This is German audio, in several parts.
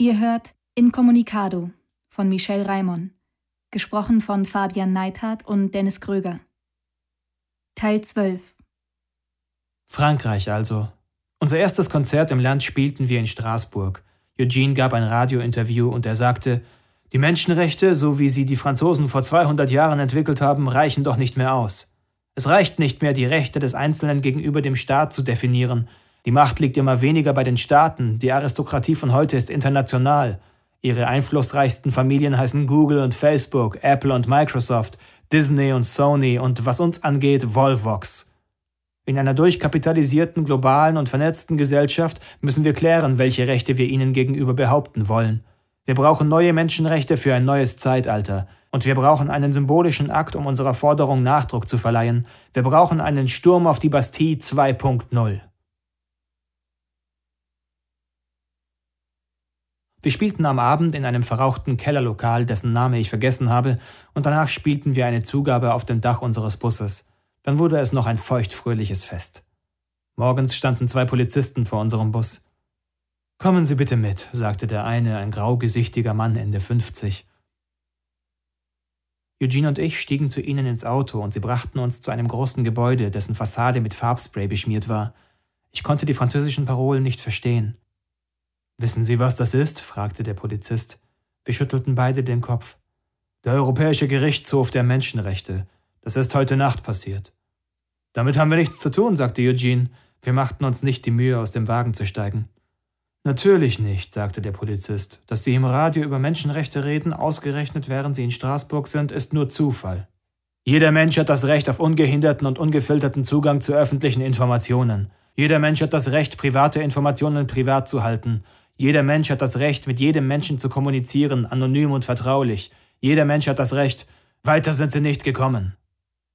Ihr hört Incommunicado von Michel Raimon, gesprochen von Fabian Neithardt und Dennis Kröger. Teil 12 Frankreich also. Unser erstes Konzert im Land spielten wir in Straßburg. Eugene gab ein Radiointerview und er sagte, die Menschenrechte, so wie sie die Franzosen vor 200 Jahren entwickelt haben, reichen doch nicht mehr aus. Es reicht nicht mehr, die Rechte des Einzelnen gegenüber dem Staat zu definieren. Die Macht liegt immer weniger bei den Staaten, die Aristokratie von heute ist international. Ihre einflussreichsten Familien heißen Google und Facebook, Apple und Microsoft, Disney und Sony und was uns angeht, Volvox. In einer durchkapitalisierten, globalen und vernetzten Gesellschaft müssen wir klären, welche Rechte wir ihnen gegenüber behaupten wollen. Wir brauchen neue Menschenrechte für ein neues Zeitalter. Und wir brauchen einen symbolischen Akt, um unserer Forderung Nachdruck zu verleihen. Wir brauchen einen Sturm auf die Bastille 2.0. Wir spielten am Abend in einem verrauchten Kellerlokal, dessen Name ich vergessen habe, und danach spielten wir eine Zugabe auf dem Dach unseres Busses. Dann wurde es noch ein feuchtfröhliches Fest. Morgens standen zwei Polizisten vor unserem Bus. Kommen Sie bitte mit, sagte der eine, ein graugesichtiger Mann Ende 50. Eugene und ich stiegen zu ihnen ins Auto und sie brachten uns zu einem großen Gebäude, dessen Fassade mit Farbspray beschmiert war. Ich konnte die französischen Parolen nicht verstehen. Wissen Sie, was das ist? fragte der Polizist. Wir schüttelten beide den Kopf. Der Europäische Gerichtshof der Menschenrechte. Das ist heute Nacht passiert. Damit haben wir nichts zu tun, sagte Eugene. Wir machten uns nicht die Mühe, aus dem Wagen zu steigen. Natürlich nicht, sagte der Polizist. Dass Sie im Radio über Menschenrechte reden, ausgerechnet während Sie in Straßburg sind, ist nur Zufall. Jeder Mensch hat das Recht auf ungehinderten und ungefilterten Zugang zu öffentlichen Informationen. Jeder Mensch hat das Recht, private Informationen privat zu halten. Jeder Mensch hat das Recht, mit jedem Menschen zu kommunizieren, anonym und vertraulich. Jeder Mensch hat das Recht. Weiter sind sie nicht gekommen.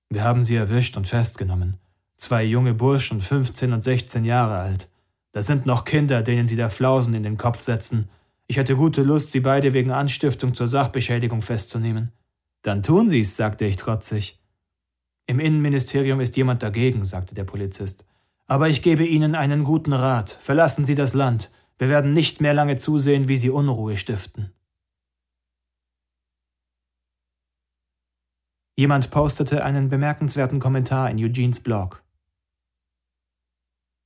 Wir haben sie erwischt und festgenommen. Zwei junge Burschen, 15 und 16 Jahre alt. Das sind noch Kinder, denen sie da Flausen in den Kopf setzen. Ich hätte gute Lust, sie beide wegen Anstiftung zur Sachbeschädigung festzunehmen. Dann tun Sie's, sagte ich trotzig. Im Innenministerium ist jemand dagegen, sagte der Polizist. Aber ich gebe Ihnen einen guten Rat. Verlassen Sie das Land. Wir werden nicht mehr lange zusehen, wie Sie Unruhe stiften. Jemand postete einen bemerkenswerten Kommentar in Eugenes Blog.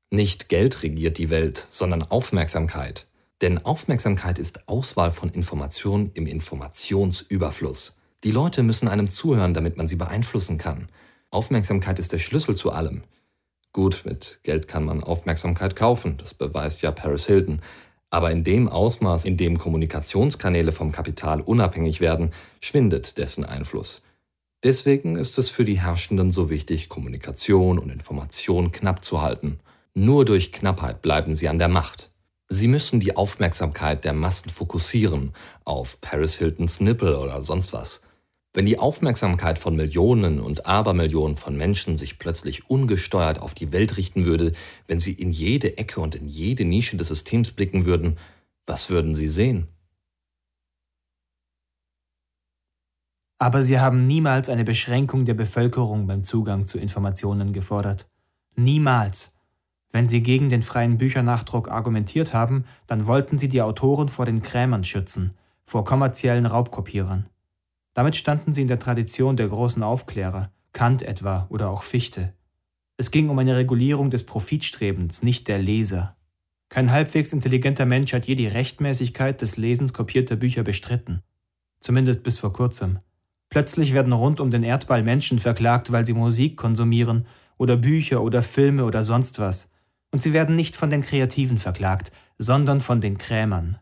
Nicht Geld regiert die Welt, sondern Aufmerksamkeit. Denn Aufmerksamkeit ist Auswahl von Informationen im Informationsüberfluss. Die Leute müssen einem zuhören, damit man sie beeinflussen kann. Aufmerksamkeit ist der Schlüssel zu allem. Gut, mit Geld kann man Aufmerksamkeit kaufen, das beweist ja Paris Hilton. Aber in dem Ausmaß, in dem Kommunikationskanäle vom Kapital unabhängig werden, schwindet dessen Einfluss. Deswegen ist es für die Herrschenden so wichtig, Kommunikation und Information knapp zu halten. Nur durch Knappheit bleiben sie an der Macht. Sie müssen die Aufmerksamkeit der Massen fokussieren auf Paris Hiltons Nippel oder sonst was. Wenn die Aufmerksamkeit von Millionen und Abermillionen von Menschen sich plötzlich ungesteuert auf die Welt richten würde, wenn sie in jede Ecke und in jede Nische des Systems blicken würden, was würden sie sehen? Aber sie haben niemals eine Beschränkung der Bevölkerung beim Zugang zu Informationen gefordert. Niemals. Wenn sie gegen den freien Büchernachdruck argumentiert haben, dann wollten sie die Autoren vor den Krämern schützen, vor kommerziellen Raubkopierern. Damit standen sie in der Tradition der großen Aufklärer, Kant etwa oder auch Fichte. Es ging um eine Regulierung des Profitstrebens, nicht der Leser. Kein halbwegs intelligenter Mensch hat je die Rechtmäßigkeit des Lesens kopierter Bücher bestritten. Zumindest bis vor kurzem. Plötzlich werden rund um den Erdball Menschen verklagt, weil sie Musik konsumieren oder Bücher oder Filme oder sonst was. Und sie werden nicht von den Kreativen verklagt, sondern von den Krämern.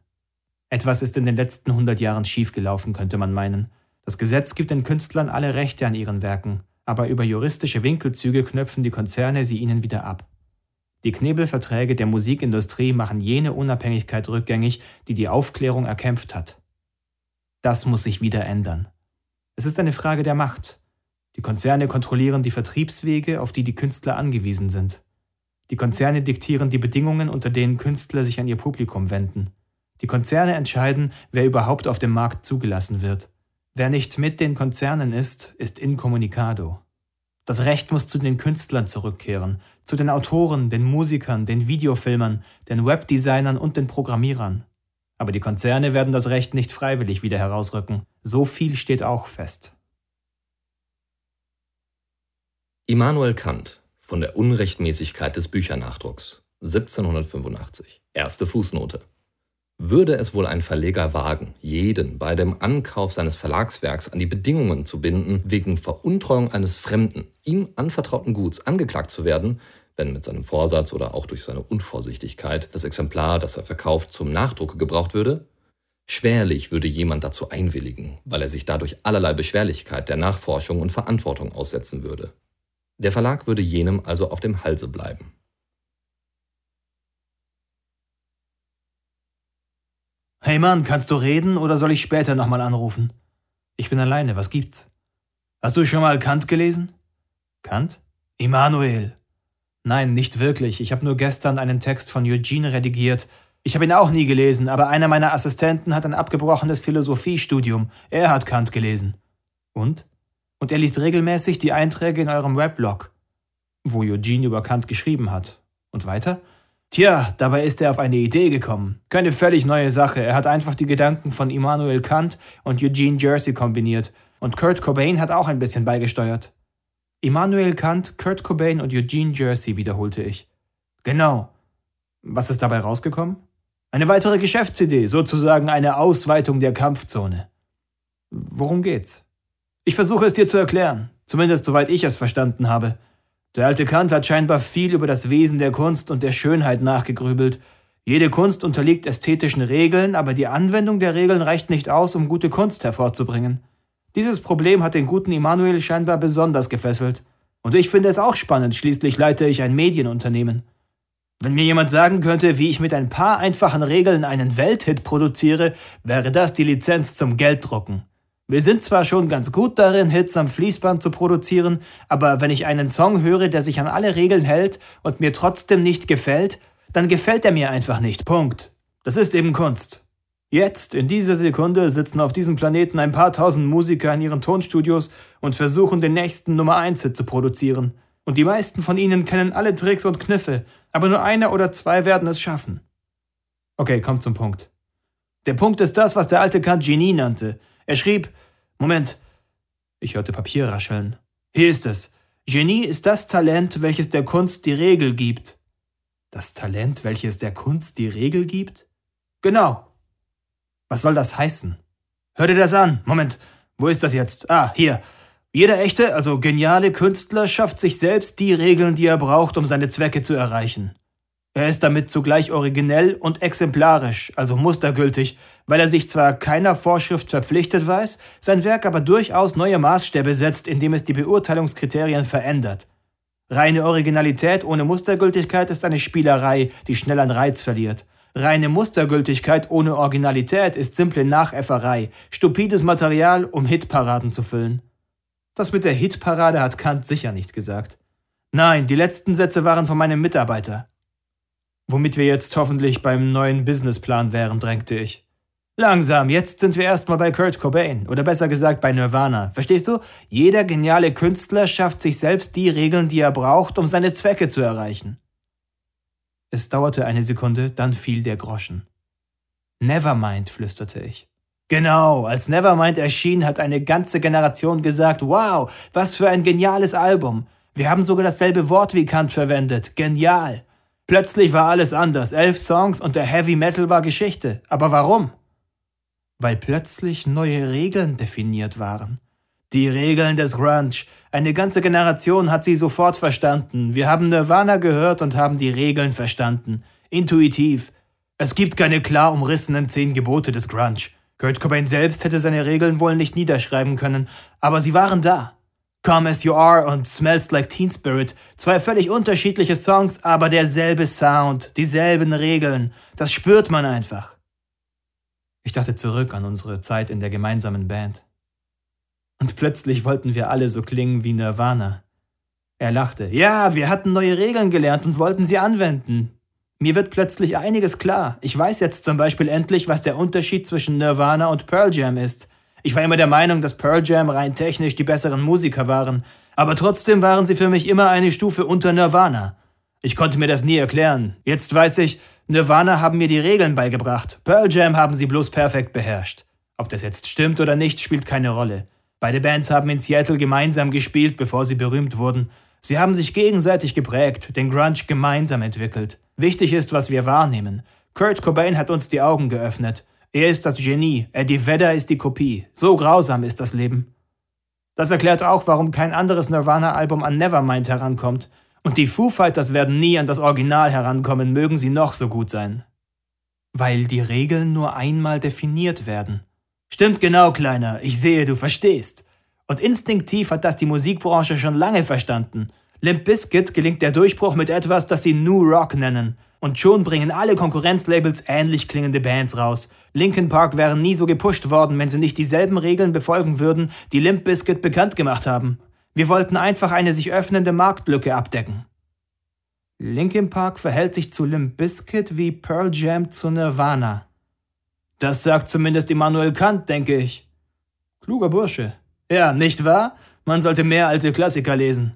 Etwas ist in den letzten hundert Jahren schiefgelaufen, könnte man meinen. Das Gesetz gibt den Künstlern alle Rechte an ihren Werken, aber über juristische Winkelzüge knöpfen die Konzerne sie ihnen wieder ab. Die Knebelverträge der Musikindustrie machen jene Unabhängigkeit rückgängig, die die Aufklärung erkämpft hat. Das muss sich wieder ändern. Es ist eine Frage der Macht. Die Konzerne kontrollieren die Vertriebswege, auf die die Künstler angewiesen sind. Die Konzerne diktieren die Bedingungen, unter denen Künstler sich an ihr Publikum wenden. Die Konzerne entscheiden, wer überhaupt auf dem Markt zugelassen wird. Wer nicht mit den Konzernen ist, ist incommunicado. Das Recht muss zu den Künstlern zurückkehren, zu den Autoren, den Musikern, den Videofilmern, den Webdesignern und den Programmierern. Aber die Konzerne werden das Recht nicht freiwillig wieder herausrücken. So viel steht auch fest. Immanuel Kant von der Unrechtmäßigkeit des Büchernachdrucks 1785. Erste Fußnote. Würde es wohl ein Verleger wagen, jeden bei dem Ankauf seines Verlagswerks an die Bedingungen zu binden, wegen Veruntreuung eines fremden, ihm anvertrauten Guts angeklagt zu werden, wenn mit seinem Vorsatz oder auch durch seine Unvorsichtigkeit das Exemplar, das er verkauft, zum Nachdrucke gebraucht würde? Schwerlich würde jemand dazu einwilligen, weil er sich dadurch allerlei Beschwerlichkeit der Nachforschung und Verantwortung aussetzen würde. Der Verlag würde jenem also auf dem Halse bleiben. Hey Mann, kannst du reden oder soll ich später nochmal anrufen? Ich bin alleine, was gibt's? Hast du schon mal Kant gelesen? Kant? Immanuel. Nein, nicht wirklich. Ich habe nur gestern einen Text von Eugene redigiert. Ich habe ihn auch nie gelesen, aber einer meiner Assistenten hat ein abgebrochenes Philosophiestudium. Er hat Kant gelesen. Und? Und er liest regelmäßig die Einträge in eurem Weblog, wo Eugene über Kant geschrieben hat. Und weiter? Tja, dabei ist er auf eine Idee gekommen. Keine völlig neue Sache. Er hat einfach die Gedanken von Immanuel Kant und Eugene Jersey kombiniert. Und Kurt Cobain hat auch ein bisschen beigesteuert. Immanuel Kant, Kurt Cobain und Eugene Jersey, wiederholte ich. Genau. Was ist dabei rausgekommen? Eine weitere Geschäftsidee, sozusagen eine Ausweitung der Kampfzone. Worum geht's? Ich versuche es dir zu erklären, zumindest soweit ich es verstanden habe. Der alte Kant hat scheinbar viel über das Wesen der Kunst und der Schönheit nachgegrübelt. Jede Kunst unterliegt ästhetischen Regeln, aber die Anwendung der Regeln reicht nicht aus, um gute Kunst hervorzubringen. Dieses Problem hat den guten Immanuel scheinbar besonders gefesselt. Und ich finde es auch spannend, schließlich leite ich ein Medienunternehmen. Wenn mir jemand sagen könnte, wie ich mit ein paar einfachen Regeln einen Welthit produziere, wäre das die Lizenz zum Gelddrucken. Wir sind zwar schon ganz gut darin, Hits am Fließband zu produzieren, aber wenn ich einen Song höre, der sich an alle Regeln hält und mir trotzdem nicht gefällt, dann gefällt er mir einfach nicht. Punkt. Das ist eben Kunst. Jetzt, in dieser Sekunde, sitzen auf diesem Planeten ein paar tausend Musiker in ihren Tonstudios und versuchen, den nächsten Nummer 1 Hit zu produzieren. Und die meisten von ihnen kennen alle Tricks und Kniffe, aber nur einer oder zwei werden es schaffen. Okay, kommt zum Punkt. Der Punkt ist das, was der alte Kant Genie nannte. Er schrieb, Moment, ich hörte Papier rascheln. Hier ist es. Genie ist das Talent, welches der Kunst die Regel gibt. Das Talent, welches der Kunst die Regel gibt? Genau. Was soll das heißen? Hör dir das an. Moment, wo ist das jetzt? Ah, hier. Jeder echte, also geniale Künstler schafft sich selbst die Regeln, die er braucht, um seine Zwecke zu erreichen. Er ist damit zugleich originell und exemplarisch, also mustergültig, weil er sich zwar keiner Vorschrift verpflichtet weiß, sein Werk aber durchaus neue Maßstäbe setzt, indem es die Beurteilungskriterien verändert. Reine Originalität ohne Mustergültigkeit ist eine Spielerei, die schnell an Reiz verliert. Reine Mustergültigkeit ohne Originalität ist simple Nachäfferei, stupides Material, um Hitparaden zu füllen. Das mit der Hitparade hat Kant sicher nicht gesagt. Nein, die letzten Sätze waren von meinem Mitarbeiter. Womit wir jetzt hoffentlich beim neuen Businessplan wären, drängte ich. Langsam, jetzt sind wir erstmal bei Kurt Cobain, oder besser gesagt bei Nirvana. Verstehst du? Jeder geniale Künstler schafft sich selbst die Regeln, die er braucht, um seine Zwecke zu erreichen. Es dauerte eine Sekunde, dann fiel der Groschen. Nevermind, flüsterte ich. Genau, als Nevermind erschien, hat eine ganze Generation gesagt, wow, was für ein geniales Album. Wir haben sogar dasselbe Wort wie Kant verwendet, genial. Plötzlich war alles anders. Elf Songs und der Heavy Metal war Geschichte. Aber warum? Weil plötzlich neue Regeln definiert waren. Die Regeln des Grunge. Eine ganze Generation hat sie sofort verstanden. Wir haben Nirvana gehört und haben die Regeln verstanden. Intuitiv. Es gibt keine klar umrissenen zehn Gebote des Grunge. Kurt Cobain selbst hätte seine Regeln wohl nicht niederschreiben können, aber sie waren da. Come As You Are und Smells Like Teen Spirit. Zwei völlig unterschiedliche Songs, aber derselbe Sound, dieselben Regeln. Das spürt man einfach. Ich dachte zurück an unsere Zeit in der gemeinsamen Band. Und plötzlich wollten wir alle so klingen wie Nirvana. Er lachte. Ja, wir hatten neue Regeln gelernt und wollten sie anwenden. Mir wird plötzlich einiges klar. Ich weiß jetzt zum Beispiel endlich, was der Unterschied zwischen Nirvana und Pearl Jam ist. Ich war immer der Meinung, dass Pearl Jam rein technisch die besseren Musiker waren, aber trotzdem waren sie für mich immer eine Stufe unter Nirvana. Ich konnte mir das nie erklären. Jetzt weiß ich, Nirvana haben mir die Regeln beigebracht, Pearl Jam haben sie bloß perfekt beherrscht. Ob das jetzt stimmt oder nicht, spielt keine Rolle. Beide Bands haben in Seattle gemeinsam gespielt, bevor sie berühmt wurden. Sie haben sich gegenseitig geprägt, den Grunge gemeinsam entwickelt. Wichtig ist, was wir wahrnehmen. Kurt Cobain hat uns die Augen geöffnet. Er ist das Genie, Eddie Vedder ist die Kopie. So grausam ist das Leben. Das erklärt auch, warum kein anderes Nirvana-Album an Nevermind herankommt. Und die Foo Fighters werden nie an das Original herankommen, mögen sie noch so gut sein. Weil die Regeln nur einmal definiert werden. Stimmt genau, Kleiner, ich sehe, du verstehst. Und instinktiv hat das die Musikbranche schon lange verstanden. Limp Bizkit gelingt der Durchbruch mit etwas, das sie New Rock nennen. Und schon bringen alle Konkurrenzlabels ähnlich klingende Bands raus. Linkin Park wären nie so gepusht worden, wenn sie nicht dieselben Regeln befolgen würden, die Limp Bizkit bekannt gemacht haben. Wir wollten einfach eine sich öffnende Marktlücke abdecken. Linkin Park verhält sich zu Limp Bizkit wie Pearl Jam zu Nirvana. Das sagt zumindest Immanuel Kant, denke ich. Kluger Bursche. Ja, nicht wahr? Man sollte mehr alte Klassiker lesen.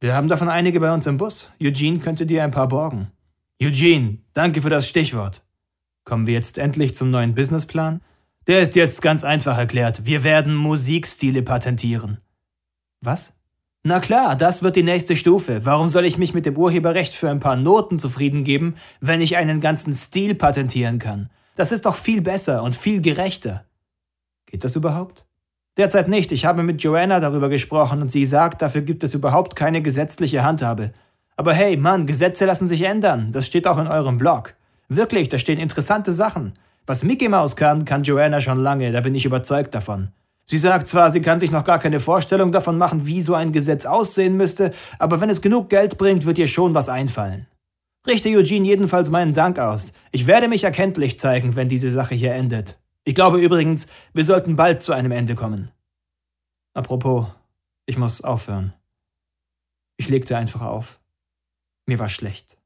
Wir haben davon einige bei uns im Bus. Eugene könnte dir ein paar borgen. Eugene, danke für das Stichwort. Kommen wir jetzt endlich zum neuen Businessplan? Der ist jetzt ganz einfach erklärt. Wir werden Musikstile patentieren. Was? Na klar, das wird die nächste Stufe. Warum soll ich mich mit dem Urheberrecht für ein paar Noten zufrieden geben, wenn ich einen ganzen Stil patentieren kann? Das ist doch viel besser und viel gerechter. Geht das überhaupt? Derzeit nicht. Ich habe mit Joanna darüber gesprochen und sie sagt, dafür gibt es überhaupt keine gesetzliche Handhabe. Aber hey, Mann, Gesetze lassen sich ändern. Das steht auch in eurem Blog. Wirklich, da stehen interessante Sachen. Was Mickey Mouse kann, kann Joanna schon lange, da bin ich überzeugt davon. Sie sagt zwar, sie kann sich noch gar keine Vorstellung davon machen, wie so ein Gesetz aussehen müsste, aber wenn es genug Geld bringt, wird ihr schon was einfallen. Richte Eugene jedenfalls meinen Dank aus. Ich werde mich erkenntlich zeigen, wenn diese Sache hier endet. Ich glaube übrigens, wir sollten bald zu einem Ende kommen. Apropos, ich muss aufhören. Ich legte einfach auf. Mir war schlecht.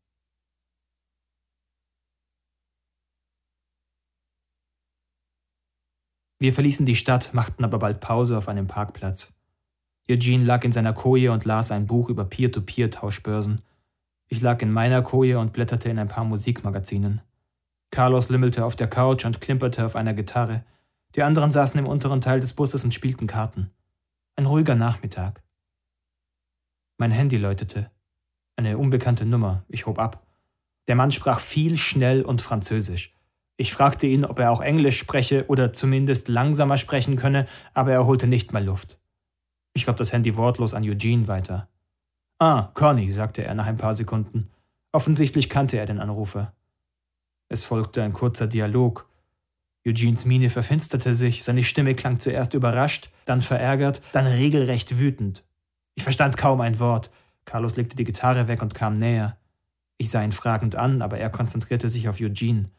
Wir verließen die Stadt, machten aber bald Pause auf einem Parkplatz. Eugene lag in seiner Koje und las ein Buch über Peer-to-Peer-Tauschbörsen. Ich lag in meiner Koje und blätterte in ein paar Musikmagazinen. Carlos limmelte auf der Couch und klimperte auf einer Gitarre. Die anderen saßen im unteren Teil des Busses und spielten Karten. Ein ruhiger Nachmittag. Mein Handy läutete. Eine unbekannte Nummer. Ich hob ab. Der Mann sprach viel, schnell und französisch. Ich fragte ihn, ob er auch Englisch spreche oder zumindest langsamer sprechen könne, aber er holte nicht mal Luft. Ich gab das Handy wortlos an Eugene weiter. Ah, Conny, sagte er nach ein paar Sekunden. Offensichtlich kannte er den Anrufer. Es folgte ein kurzer Dialog. Eugenes Miene verfinsterte sich, seine Stimme klang zuerst überrascht, dann verärgert, dann regelrecht wütend. Ich verstand kaum ein Wort. Carlos legte die Gitarre weg und kam näher. Ich sah ihn fragend an, aber er konzentrierte sich auf Eugene.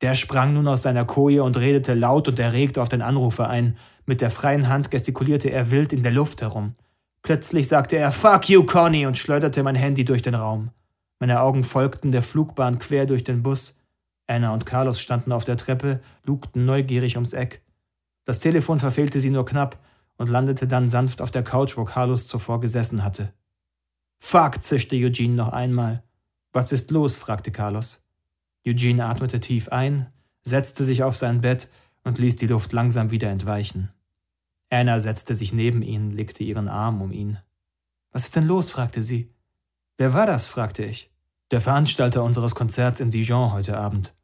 Der sprang nun aus seiner Koje und redete laut und erregt auf den Anrufer ein. Mit der freien Hand gestikulierte er wild in der Luft herum. Plötzlich sagte er Fuck you, Conny und schleuderte mein Handy durch den Raum. Meine Augen folgten der Flugbahn quer durch den Bus. Anna und Carlos standen auf der Treppe, lugten neugierig ums Eck. Das Telefon verfehlte sie nur knapp und landete dann sanft auf der Couch, wo Carlos zuvor gesessen hatte. Fuck, zischte Eugene noch einmal. Was ist los? fragte Carlos. Eugene atmete tief ein, setzte sich auf sein Bett und ließ die Luft langsam wieder entweichen. Anna setzte sich neben ihn, legte ihren Arm um ihn. Was ist denn los? fragte sie. Wer war das? fragte ich. Der Veranstalter unseres Konzerts in Dijon heute Abend.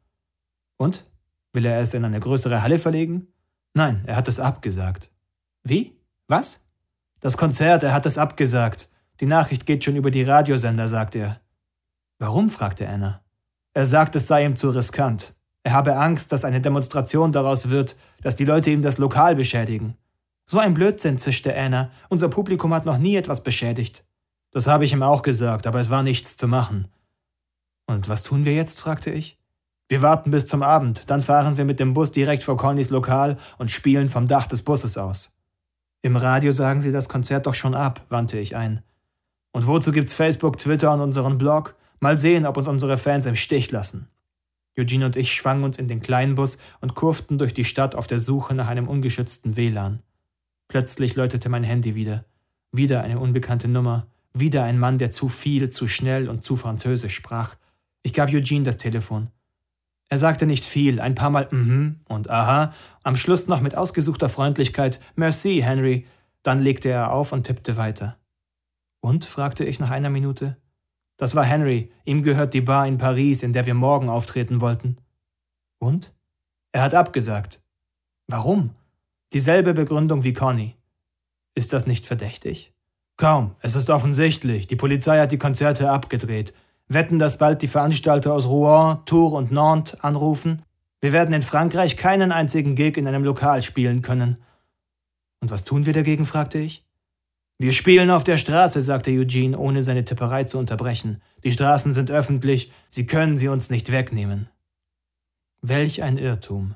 Und? Will er es in eine größere Halle verlegen? Nein, er hat es abgesagt. Wie? Was? Das Konzert, er hat es abgesagt. Die Nachricht geht schon über die Radiosender, sagt er. Warum? fragte Anna. Er sagt, es sei ihm zu riskant. Er habe Angst, dass eine Demonstration daraus wird, dass die Leute ihm das Lokal beschädigen. So ein Blödsinn, zischte Anna. Unser Publikum hat noch nie etwas beschädigt. Das habe ich ihm auch gesagt, aber es war nichts zu machen. Und was tun wir jetzt? fragte ich. Wir warten bis zum Abend, dann fahren wir mit dem Bus direkt vor Connys Lokal und spielen vom Dach des Busses aus. Im Radio sagen sie das Konzert doch schon ab, wandte ich ein. Und wozu gibt's Facebook, Twitter und unseren Blog? Mal sehen, ob uns unsere Fans im Stich lassen. Eugene und ich schwangen uns in den kleinen Bus und kurften durch die Stadt auf der Suche nach einem ungeschützten WLAN. Plötzlich läutete mein Handy wieder. Wieder eine unbekannte Nummer. Wieder ein Mann, der zu viel, zu schnell und zu französisch sprach. Ich gab Eugene das Telefon. Er sagte nicht viel, ein paar Mal mhm und aha, am Schluss noch mit ausgesuchter Freundlichkeit Merci, Henry. Dann legte er auf und tippte weiter. Und? fragte ich nach einer Minute. Das war Henry, ihm gehört die Bar in Paris, in der wir morgen auftreten wollten. Und? Er hat abgesagt. Warum? Dieselbe Begründung wie Conny. Ist das nicht verdächtig? Kaum, es ist offensichtlich. Die Polizei hat die Konzerte abgedreht. Wetten, dass bald die Veranstalter aus Rouen, Tours und Nantes anrufen? Wir werden in Frankreich keinen einzigen Gig in einem Lokal spielen können. Und was tun wir dagegen? fragte ich. Wir spielen auf der Straße, sagte Eugene, ohne seine Tipperei zu unterbrechen. Die Straßen sind öffentlich, sie können sie uns nicht wegnehmen. Welch ein Irrtum.